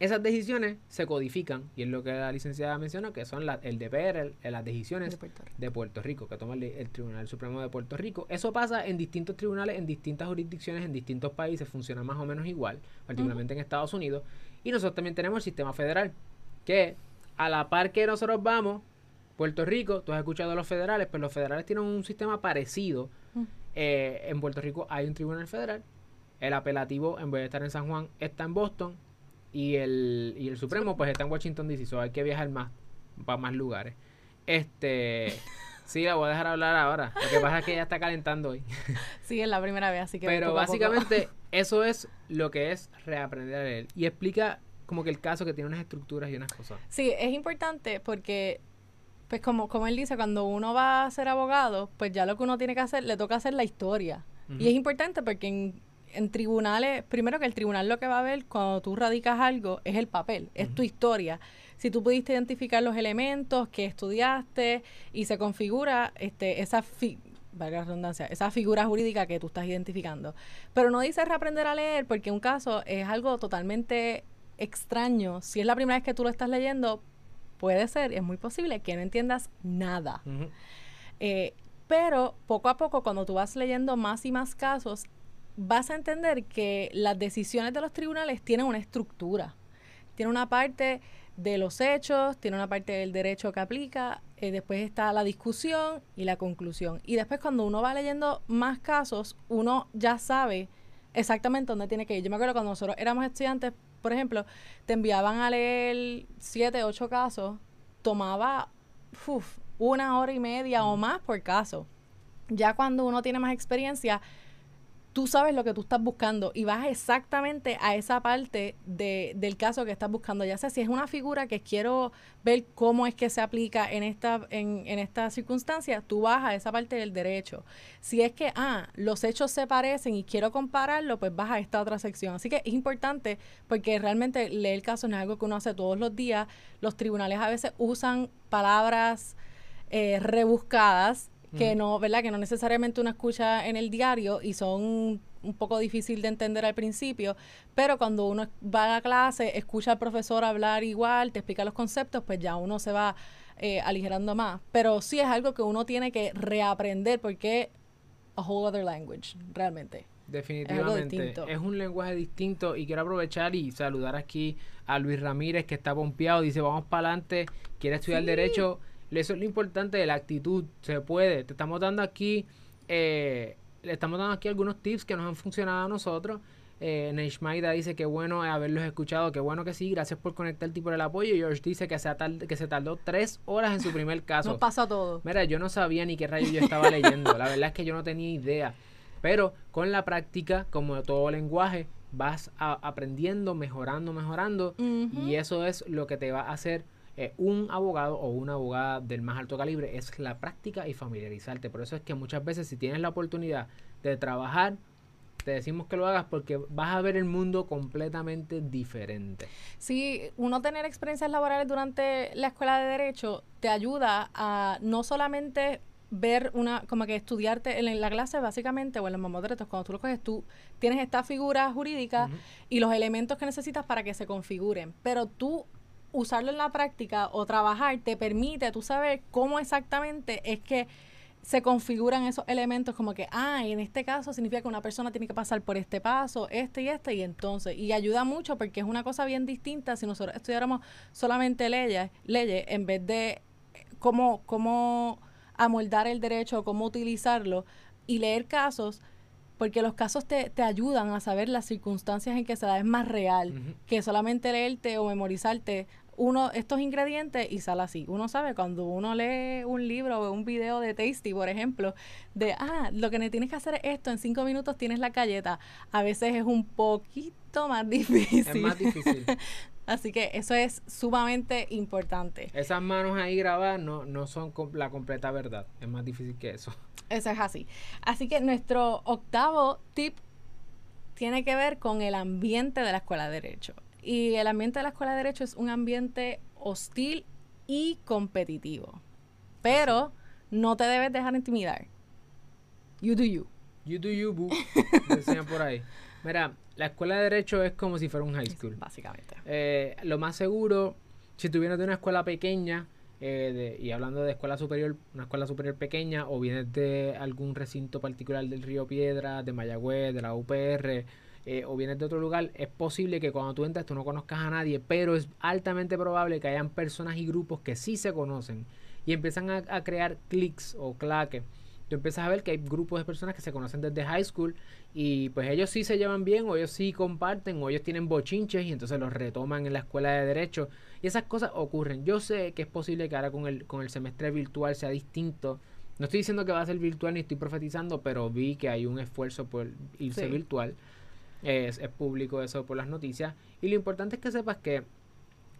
Esas decisiones se codifican, y es lo que la licenciada mencionó, que son el DPR, las decisiones de Puerto, Rico, que toma el, Tribunal Supremo de Puerto Rico. Eso pasa en distintos tribunales, en distintas jurisdicciones, en distintos países, funciona más o menos igual, particularmente en Estados Unidos. Y nosotros también tenemos el sistema federal, que a la par que nosotros vamos, Puerto Rico, tú has escuchado a los federales, pero los federales tienen un sistema parecido. Mm. Eh, en Puerto Rico hay un tribunal federal. El apelativo, en vez de estar en San Juan, está en Boston. Y el, y el Supremo, pues está en Washington DC. So hay que viajar más, para más lugares. Este. Sí, la voy a dejar hablar ahora. Lo que pasa es que ella está calentando hoy. Sí, es la primera vez, así que. Pero básicamente, eso es lo que es reaprender a leer. Y explica como que el caso que tiene unas estructuras y unas cosas. Sí, es importante porque, pues como, como él dice, cuando uno va a ser abogado, pues ya lo que uno tiene que hacer, le toca hacer la historia. Y es importante porque en, en, tribunales, primero que el tribunal lo que va a ver cuando tú radicas algo es el papel, es tu historia. Si tú pudiste identificar los elementos que estudiaste y se configura este, esa, valga la redundancia, esa figura jurídica que tú estás identificando. Pero no dice reaprender a leer porque un caso es algo totalmente extraño. Si es la primera vez que tú lo estás leyendo, puede ser, es muy posible que no entiendas nada. Eh, pero poco a poco, cuando tú vas leyendo más y más casos, vas a entender que las decisiones de los tribunales tienen una estructura. Tiene una parte de los hechos, tiene una parte del derecho que aplica, eh, después está la discusión y la conclusión. Y después cuando uno va leyendo más casos, uno ya sabe exactamente dónde tiene que ir. Yo me acuerdo cuando nosotros éramos estudiantes, por ejemplo, te enviaban a leer siete, ocho casos, tomaba una hora y media o más por caso. Ya cuando uno tiene más experiencia, tú sabes lo que tú estás buscando y vas exactamente a esa parte de, del caso que estás buscando. Ya sea si es una figura que quiero ver cómo es que se aplica en esta, en, en esta circunstancia, tú vas a esa parte del derecho. Si es que, ah, los hechos se parecen y quiero compararlo, pues vas a esta otra sección. Así que es importante porque realmente leer el caso no es algo que uno hace todos los días. Los tribunales a veces usan palabras eh, rebuscadas que no, ¿verdad? Que no necesariamente uno escucha en el diario y son un poco difícil de entender al principio, pero cuando uno va a la clase, escucha al profesor hablar igual, te explica los conceptos, pues ya uno se va eh, aligerando más. Pero sí es algo que uno tiene que reaprender porque a whole other language, realmente. Definitivamente. Es, un lenguaje distinto y quiero aprovechar y saludar aquí a Luis Ramírez que está pompeado, dice vamos para adelante, quiere estudiar derecho eso es lo importante de la actitud. Se puede. Te estamos dando aquí, eh, le estamos dando aquí algunos tips que nos han funcionado a nosotros. Eh, Neishmaida dice que bueno haberlos escuchado, que bueno que sí, gracias por conectarte y por el apoyo. George dice que se, que se tardó tres horas en su primer caso. Nos pasa todo. Mira, yo no sabía ni qué rayo yo estaba leyendo. La verdad es que yo no tenía idea. Pero con la práctica, como todo lenguaje, vas aprendiendo, mejorando, mejorando. Y eso es lo que te va a hacer eh, un abogado o una abogada del más alto calibre es la práctica y familiarizarte. Por eso es que muchas veces si tienes la oportunidad de trabajar, te decimos que lo hagas porque vas a ver el mundo completamente diferente. Sí, uno tener experiencias laborales durante la escuela de derecho te ayuda a no solamente ver una, como que estudiarte en la clase básicamente o en los mamotretos, cuando tú lo coges, tú tienes esta figura jurídica y los elementos que necesitas para que se configuren, pero tú usarlo en la práctica o trabajar te permite tú saber cómo exactamente es que se configuran esos elementos como que, ah, en este caso significa que una persona tiene que pasar por este paso, este y este, y entonces, y ayuda mucho porque es una cosa bien distinta si nosotros estudiáramos solamente leyes, leyes en vez de eh, cómo, cómo amoldar el derecho, cómo utilizarlo y leer casos, porque los casos te, te, ayudan a saber las circunstancias en que se da, es más real que solamente leerte o memorizarte uno estos ingredientes y sale así. Uno sabe cuando uno lee un libro o un video de Tasty, por ejemplo, de, ah, lo que tienes que hacer es esto, en cinco minutos tienes la galleta. A veces es un poquito más difícil. Es más difícil. Así que eso es sumamente importante. Esas manos ahí grabadas no, no son la completa verdad. Es más difícil que eso. Eso es así. Así que nuestro octavo tip tiene que ver con el ambiente de la escuela de derecho. Y el ambiente de la escuela de derecho es un ambiente hostil y competitivo. Pero no te debes dejar intimidar. You do you. You do you, boo. Decían por ahí. Mira, la escuela de derecho es como si fuera un high school. Básicamente. Eh, lo más seguro, si tú vienes de una escuela pequeña, eh, y hablando de escuela superior, una escuela superior pequeña, o vienes de algún recinto particular del Río Piedra, de Mayagüez, de la UPR, eh, o vienes de otro lugar, es posible que cuando tú entres tú no conozcas a nadie, pero es altamente probable que hayan personas y grupos que sí se conocen y empiezan a, crear clics o claques. Tú empiezas a ver que hay grupos de personas que se conocen desde high school y pues ellos sí se llevan bien o ellos sí comparten o ellos tienen bochinches y entonces los retoman en la escuela de derecho y esas cosas ocurren. Yo sé que es posible que ahora con el, con el semestre virtual sea distinto. No estoy diciendo que va a ser virtual ni estoy profetizando, pero vi que hay un esfuerzo por irse virtual. Es, público eso por las noticias. Y lo importante es que sepas que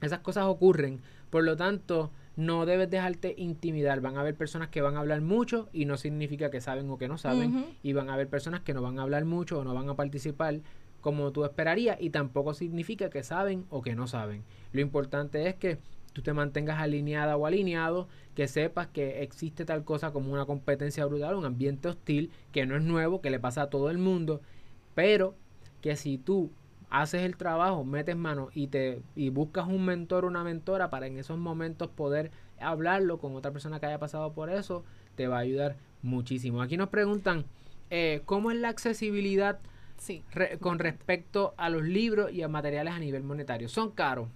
esas cosas ocurren. Por lo tanto, no debes dejarte intimidar. Van a haber personas que van a hablar mucho y no significa que saben o que no saben. Y van a haber personas que no van a hablar mucho o no van a participar como tú esperarías. Y tampoco significa que saben o que no saben. Lo importante es que tú te mantengas alineada o alineado, que sepas que existe tal cosa como una competencia brutal, un ambiente hostil, que no es nuevo, que le pasa a todo el mundo, pero que si tú haces el trabajo, metes mano y te y buscas un mentor o una mentora para en esos momentos poder hablarlo con otra persona que haya pasado por eso, te va a ayudar muchísimo. Aquí nos preguntan eh, cómo es la accesibilidad con respecto a los libros y a materiales a nivel monetario. ¿Son caros?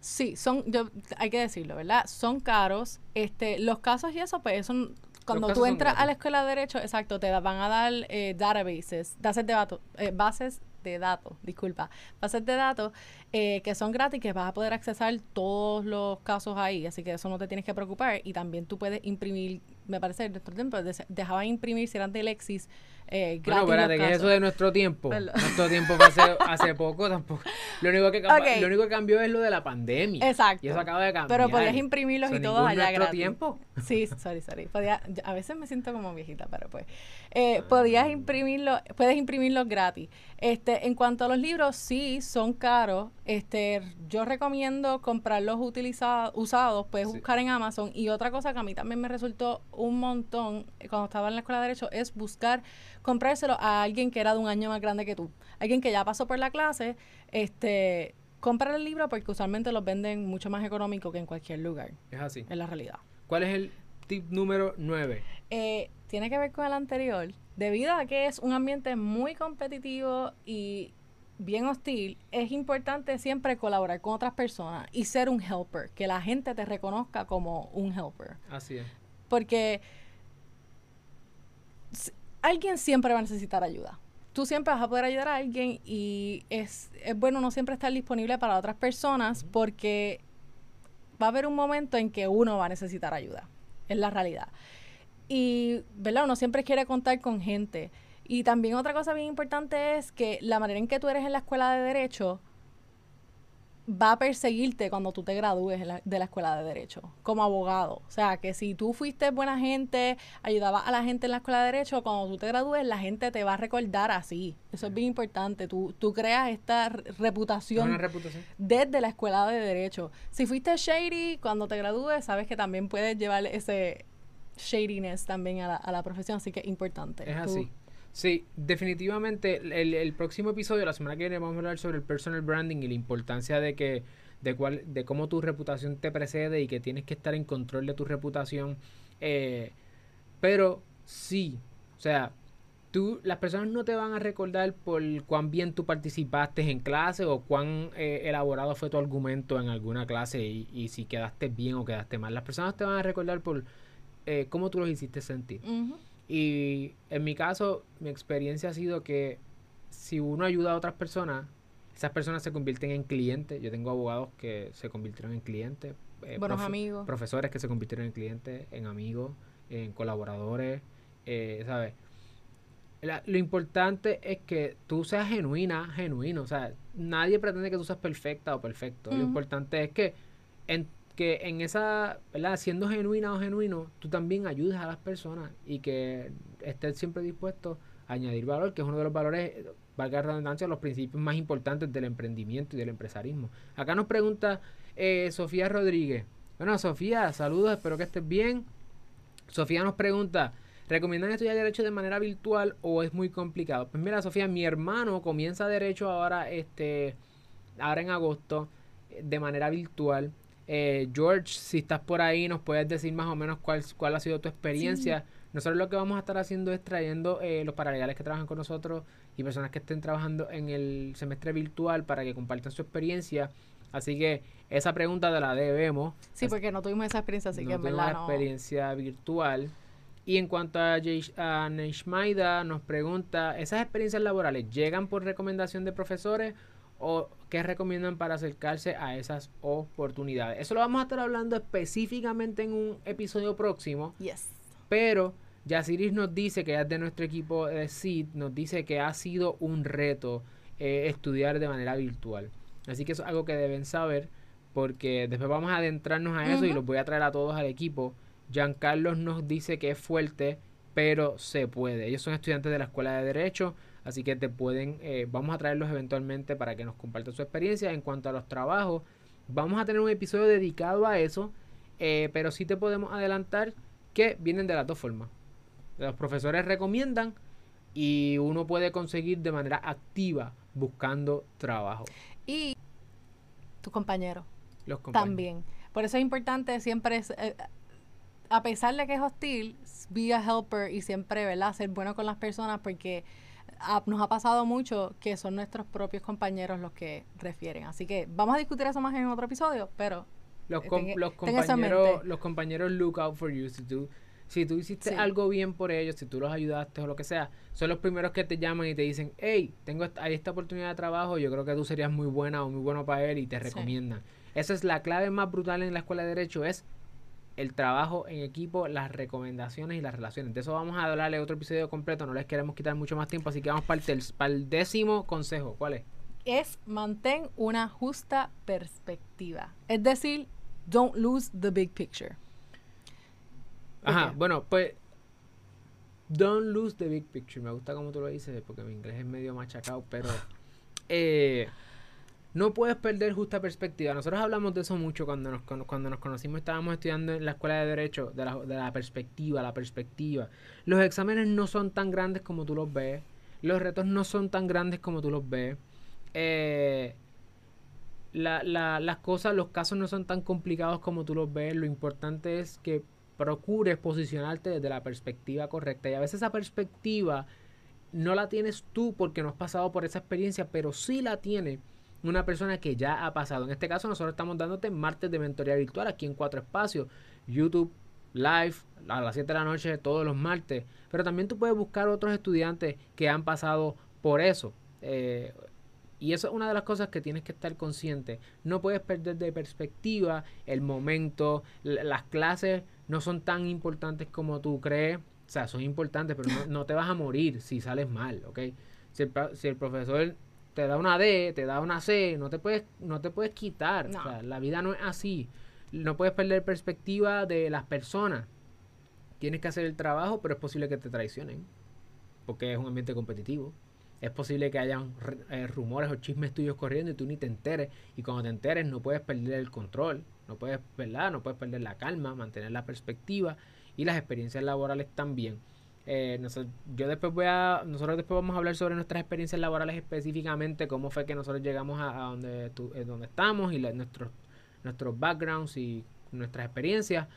Sí, son, yo, hay que decirlo, ¿verdad? Son caros. Este, los casos y eso, pues son cuando tú entras a la escuela de derecho, exacto, te van a dar eh, databases, bases de datos, eh, bases de datos, disculpa, bases de datos eh, que son gratis, que vas a poder accesar todos los casos ahí, así que eso no te tienes que preocupar y también tú puedes imprimir me parece, en nuestro tiempo, dejaban imprimir, si eran de Lexis, eh, Bueno, espérate, que eso de nuestro tiempo. Perdón. Nuestro tiempo fue hace, hace poco tampoco. Lo único, que, lo único que cambió es lo de la pandemia. Exacto. Y eso acaba de cambiar. Pero podías imprimirlos y todo ningún allá nuestro gratis. tiempo. Sí, sorry, sorry. Podía, yo- a veces me siento como viejita, pero pues. Eh, podías imprimirlo, puedes imprimirlos gratis. Este, en cuanto a los libros, sí, son caros. Este, yo recomiendo comprarlos utilizados, usados, puedes Sí. buscar en Amazon. Y otra cosa que a mí también me resultó un montón eh, cuando estaba en la escuela de Derecho es buscar comprárselo a alguien que era de un año más grande que tú. Alguien que ya pasó por la clase, este, compra el libro porque usualmente los venden mucho más económico que en cualquier lugar, Es así. en la realidad. ¿Cuál es el tip número 9? Eh, tiene que ver con el anterior. Debido a que es un ambiente muy competitivo y bien hostil, es importante siempre colaborar con otras personas y ser un helper, que la gente te reconozca como un helper. Así es. Porque alguien siempre va a necesitar ayuda. Tú siempre vas a poder ayudar a alguien y es, es bueno no siempre estar disponible para otras personas porque va a haber un momento en que uno va a necesitar ayuda. Es la realidad. Y, ¿verdad? Uno siempre quiere contar con gente. Y también otra cosa bien importante es que la manera en que tú eres en la escuela de derecho va a perseguirte cuando tú te gradúes de la escuela de derecho como abogado. O sea, que si tú fuiste buena gente, ayudabas a la gente en la escuela de derecho, cuando tú te gradúes la gente te va a recordar así. Eso es bien importante. Tú, tú creas esta re- Es reputación una reputación. desde la escuela de derecho. Si fuiste shady, cuando te gradúes, sabes que también puedes llevar ese shadiness también a la, a la profesión, así que es importante. Es Tú- así. Sí, definitivamente el, próximo episodio, la semana que viene, vamos a hablar sobre el personal branding y la importancia de que de cuál, de cómo tu reputación te precede y que tienes que estar en control de tu reputación. Eh, pero sí, o sea, tú, las personas no te van a recordar por cuán bien tú participaste en clase o cuán eh, elaborado fue tu argumento en alguna clase y, y si quedaste bien o quedaste mal. Las personas te van a recordar por eh, cómo tú los hiciste sentir. Ujú. Y en mi caso, mi experiencia ha sido que si uno ayuda a otras personas, esas personas se convierten en clientes. Yo tengo abogados que se convirtieron en clientes. eh, Buenos profe- amigos. Profesores que se convirtieron en clientes, en amigos, en colaboradores, eh, ¿sabes? La- lo importante es que tú seas genuina, genuino. O sea, nadie pretende que tú seas perfecta o perfecto. Lo importante es que en, que en esa, ¿verdad? Siendo genuina o genuino, tú también ayudes a las personas y que estés siempre dispuesto a añadir valor, que es uno de los valores, valga la redundancia, los principios más importantes del emprendimiento y del empresarismo. Acá nos pregunta eh, Sofía Rodríguez. Bueno, Sofía, saludos, espero que estés bien. Sofía nos pregunta, ¿recomiendan estudiar derecho de manera virtual o es muy complicado? Pues mira, Sofía, mi hermano comienza derecho ahora, este, ahora en agosto, eh, de manera virtual. Eh, George, si estás por ahí, nos puedes decir más o menos cuál, cuál ha sido tu experiencia. Nosotros lo que vamos a estar haciendo es trayendo eh, los paralegales que trabajan con nosotros y personas que estén trabajando en el semestre virtual para que compartan su experiencia. Así que esa pregunta te la debemos. Sí, porque no tuvimos esa experiencia, así no que en verdad no. experiencia virtual. Y en cuanto a, a Neishmaida, nos pregunta, ¿esas experiencias laborales llegan por recomendación de profesores o qué recomiendan para acercarse a esas oportunidades? Eso lo vamos a estar hablando específicamente en un episodio próximo, Yes. pero Yasiris nos dice que es de nuestro equipo de SID, nos dice que ha sido un reto eh, estudiar de manera virtual. Así que eso es algo que deben saber porque después vamos a adentrarnos a eso y los voy a traer a todos al equipo. Giancarlos nos dice que es fuerte, pero se puede. Ellos son estudiantes de la Escuela de Derecho, así que te pueden, eh, vamos a traerlos eventualmente para que nos compartan su experiencia en cuanto a los trabajos. Vamos a tener un episodio dedicado a eso, eh, pero sí te podemos adelantar que vienen de las dos formas. Los profesores recomiendan y uno puede conseguir de manera activa buscando trabajo. Y tu compañero Los compañeros. también. Por eso es importante siempre, es, eh, a pesar de que es hostil, be a helper y siempre, ¿verdad? Ser bueno con las personas porque nos ha pasado mucho que son nuestros propios compañeros los que refieren. Así que vamos a discutir eso más en otro episodio, pero Los, com- ten- compañeros, los compañeros look out for you. Si tú, si tú hiciste Sí. algo bien por ellos, si tú los ayudaste o lo que sea, son los primeros que te llaman y te dicen, hey, tengo esta, hay esta oportunidad de trabajo, yo creo que tú serías muy buena o muy bueno para él y te Sí. recomiendan. Esa es la clave más brutal en la escuela de derecho, es el trabajo en equipo, las recomendaciones y las relaciones. De eso vamos a hablarle otro episodio completo, no les queremos quitar mucho más tiempo, así que vamos para el, para el décimo consejo. ¿Cuál es? Es mantén una justa perspectiva. Es decir, don't lose the big picture. Ajá, bueno, pues don't lose the big picture. Me gusta como tú lo dices, porque mi inglés es medio machacado, pero eh, no puedes perder justa perspectiva. Nosotros hablamos de eso mucho cuando nos, cuando nos conocimos, estábamos estudiando en la escuela de Derecho, de la, de la perspectiva, la perspectiva. Los exámenes no son tan grandes como tú los ves. Los retos no son tan grandes como tú los ves. Eh, la, la, las cosas, los casos no son tan complicados como tú los ves. Lo importante es que procures posicionarte desde la perspectiva correcta. Y a veces esa perspectiva no la tienes tú porque no has pasado por esa experiencia, pero sí la tiene una persona que ya ha pasado. En este caso, nosotros estamos dándote martes de mentoría virtual aquí en Cuatro Espacios, YouTube Live a las 7 de la noche todos los martes. Pero también tú puedes buscar otros estudiantes que han pasado por eso. Eh, y eso es una de las cosas que tienes que estar consciente. No puedes perder de perspectiva el momento. Las clases no son tan importantes como tú crees. O sea, son importantes, pero no, te vas a morir si sales mal, ¿ok? Si el, si el, profesor te da una D, te da una C, no te puedes, no te puedes quitar. O sea, la vida no es así. No puedes perder perspectiva de las personas. Tienes que hacer el trabajo, pero es posible que te traicionen. Porque es un ambiente competitivo es posible que hayan eh, rumores o chismes tuyos corriendo y tú ni te enteres. Y cuando te enteres no puedes perder el control, no puedes, ¿verdad? No puedes perder la calma, mantener la perspectiva y las experiencias laborales también. Eh, nosotros, yo después voy a, nosotros después vamos a hablar sobre nuestras experiencias laborales específicamente, cómo fue que nosotros llegamos a, donde, eh, donde estamos y nuestros, nuestros backgrounds y nuestras experiencias,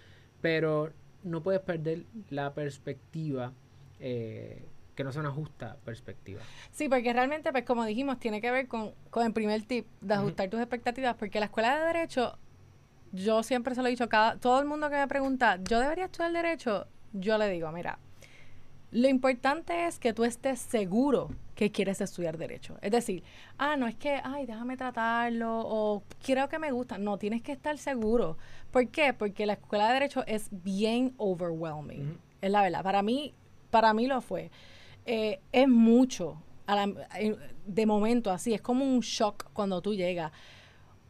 pero no puedes perder la perspectiva eh, que no sea una justa perspectiva. Sí, porque realmente, pues como dijimos, tiene que ver con, con el primer tip de ajustar tus expectativas, porque la escuela de derecho, yo siempre se lo he dicho, cada, todo el mundo que me pregunta, ¿yo debería estudiar derecho? Yo le digo, mira, lo importante es que tú estés seguro que quieres estudiar derecho. Es decir, ah, no es que, ay, déjame tratarlo o creo que me gusta. No, tienes que estar seguro. ¿Por qué? Porque la escuela de derecho es bien overwhelming. Es la verdad. Para mí, para mí lo fue. Eh, es mucho. Eh, de momento así, es como un shock cuando tú llegas.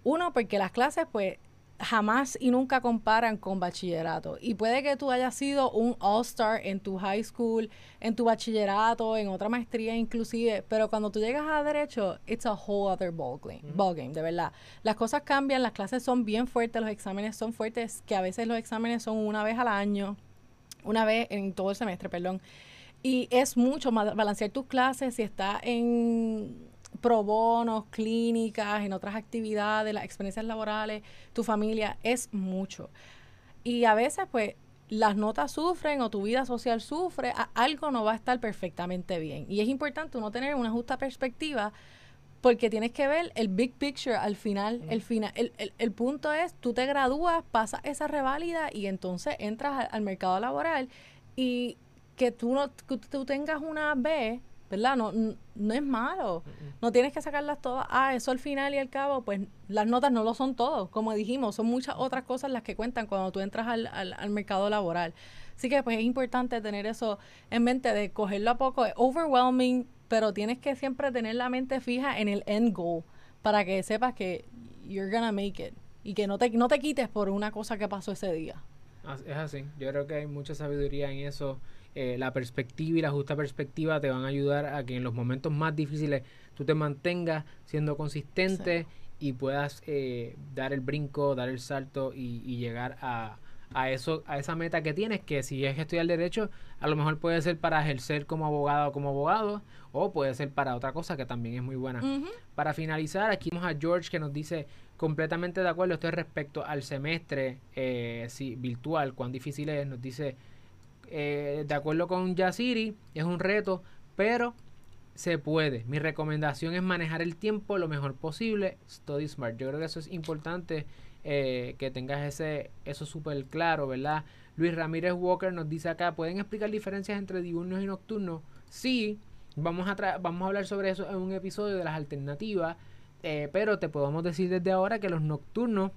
Uno, porque las clases pues jamás y nunca comparan con bachillerato. Y puede que tú hayas sido un all-star en tu high school, en tu bachillerato, en otra maestría inclusive, pero cuando tú llegas a derecho, it's a whole other ball game, ball game, de verdad. Las cosas cambian, las clases son bien fuertes, los exámenes son fuertes, que a veces los exámenes son una vez al año, una vez en todo el semestre, perdón. Y es mucho más balancear tus clases si estás en pro bonos, clínicas, en otras actividades, las experiencias laborales, tu familia, es mucho. Y a veces, pues, las notas sufren o tu vida social sufre, algo no va a estar perfectamente bien. Y es importante uno tener una justa perspectiva porque tienes que ver el big picture al final. El, final el, el, el, punto es, tú te gradúas, pasas esa reválida y entonces entras al mercado laboral y que tú no tú tengas una B, ¿verdad? No, no, es malo. No tienes que sacarlas todas. Ah, eso al final y al cabo, pues las notas no lo son todo. Como dijimos, son muchas otras cosas las que cuentan cuando tú entras al, al, mercado laboral. Así que pues es importante tener eso en mente de cogerlo a poco. Es overwhelming, pero tienes que siempre tener la mente fija en el end goal para que sepas que you're gonna make it y que no te, no te quites por una cosa que pasó ese día. Es así. Yo creo que hay mucha sabiduría en eso eh, la perspectiva y la justa perspectiva te van a ayudar a que en los momentos más difíciles tú te mantengas siendo consistente y puedas eh, dar el brinco, dar el salto y, llegar a, a, eso, a esa meta que tienes, que si es estudiar derecho, a lo mejor puede ser para ejercer como abogado o como abogado, o puede ser para otra cosa que también es muy buena. Para finalizar, aquí vamos a George que nos dice completamente de acuerdo, esto es respecto al semestre eh, virtual, cuán difícil es, nos dice eh, de acuerdo con Yasiri, es un reto, pero se puede. Mi recomendación es manejar el tiempo lo mejor posible. Study smart. Yo creo que eso es importante eh, que tengas ese eso súper claro, ¿verdad? Luis Ramírez Walker nos dice acá, ¿pueden explicar diferencias entre diurnos y nocturnos? Sí, vamos a, vamos a hablar sobre eso en un episodio de las alternativas, eh, pero te podemos decir desde ahora que los nocturnos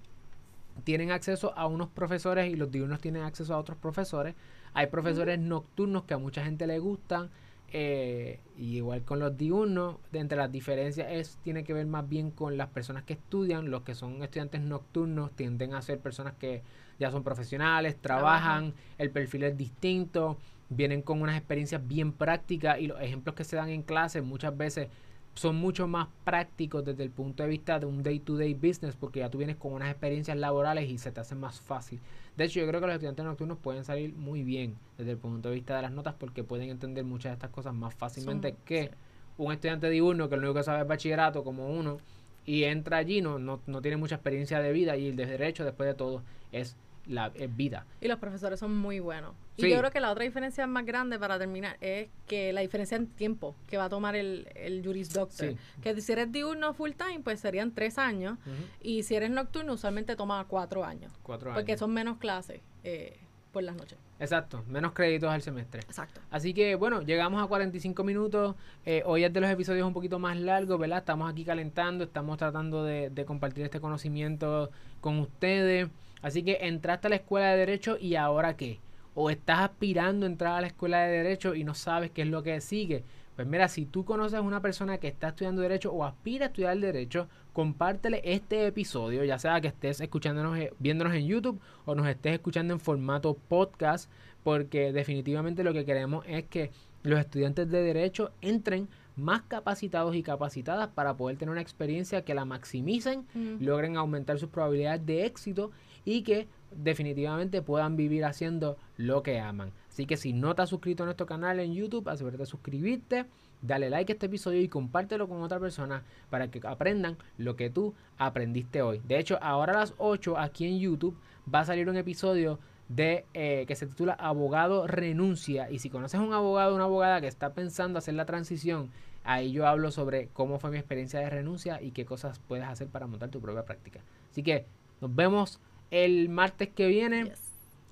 tienen acceso a unos profesores y los diurnos tienen acceso a otros profesores. Hay profesores nocturnos que a mucha gente le gustan. Eh, y igual con los diurnos, de entre las diferencias es, tiene que ver más bien con las personas que estudian. Los que son estudiantes nocturnos tienden a ser personas que ya son profesionales, trabajan, el perfil es distinto, vienen con unas experiencias bien prácticas y los ejemplos que se dan en clase muchas veces son mucho más prácticos desde el punto de vista de un day-to-day business porque ya tú vienes con unas experiencias laborales y se te hace más fácil. De hecho, yo creo que los estudiantes nocturnos pueden salir muy bien desde el punto de vista de las notas porque pueden entender muchas de estas cosas más fácilmente que un estudiante diurno que lo único que sabe es bachillerato como uno y entra allí, no, no, no tiene mucha experiencia de vida y el de derecho después de todo es la vida. Y los profesores son muy buenos. Y yo creo que la otra diferencia más grande para terminar es que la diferencia en tiempo que va a tomar el, el Juris Doctor. Que si eres diurno full time, pues serían tres años. Y si eres nocturno, usualmente toma cuatro años. Cuatro años. Porque son menos clases eh, por las noches. Exacto, menos créditos al semestre. Exacto. Así que bueno, llegamos a 45 minutos. Eh, hoy es de los episodios un poquito más largos, ¿verdad? Estamos aquí calentando, estamos tratando de, de compartir este conocimiento con ustedes. Así que entraste a la escuela de derecho y ahora qué? O estás aspirando a entrar a la escuela de derecho y no sabes qué es lo que sigue. Pues mira, si tú conoces a una persona que está estudiando derecho o aspira a estudiar derecho, compártele este episodio, ya sea que estés escuchándonos, eh, viéndonos en YouTube o nos estés escuchando en formato podcast, porque definitivamente lo que queremos es que los estudiantes de derecho entren más capacitados y capacitadas para poder tener una experiencia que la maximicen, logren aumentar sus probabilidades de éxito y que definitivamente puedan vivir haciendo lo que aman. Así que si no te has suscrito a nuestro canal en YouTube, asegúrate de suscribirte, dale like a este episodio y compártelo con otra persona para que aprendan lo que tú aprendiste hoy. De hecho, ahora a las 8 aquí en YouTube va a salir un episodio de eh, que se titula Abogado renuncia. Y si conoces a un abogado o una abogada que está pensando hacer la transición, ahí yo hablo sobre cómo fue mi experiencia de renuncia y qué cosas puedes hacer para montar tu propia práctica. Así que nos vemos el martes que viene.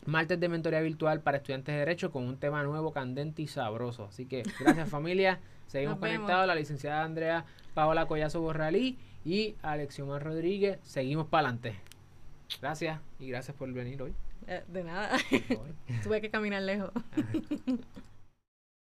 Martes de mentoría virtual para estudiantes de Derecho con un tema nuevo, candente y sabroso. Así que gracias familia. Seguimos conectados. La licenciada Andrea Paola Collazo Borralí y Alexiomar Rodríguez. Seguimos para adelante. Gracias y gracias por venir hoy. Eh, de nada. Tuve que caminar lejos.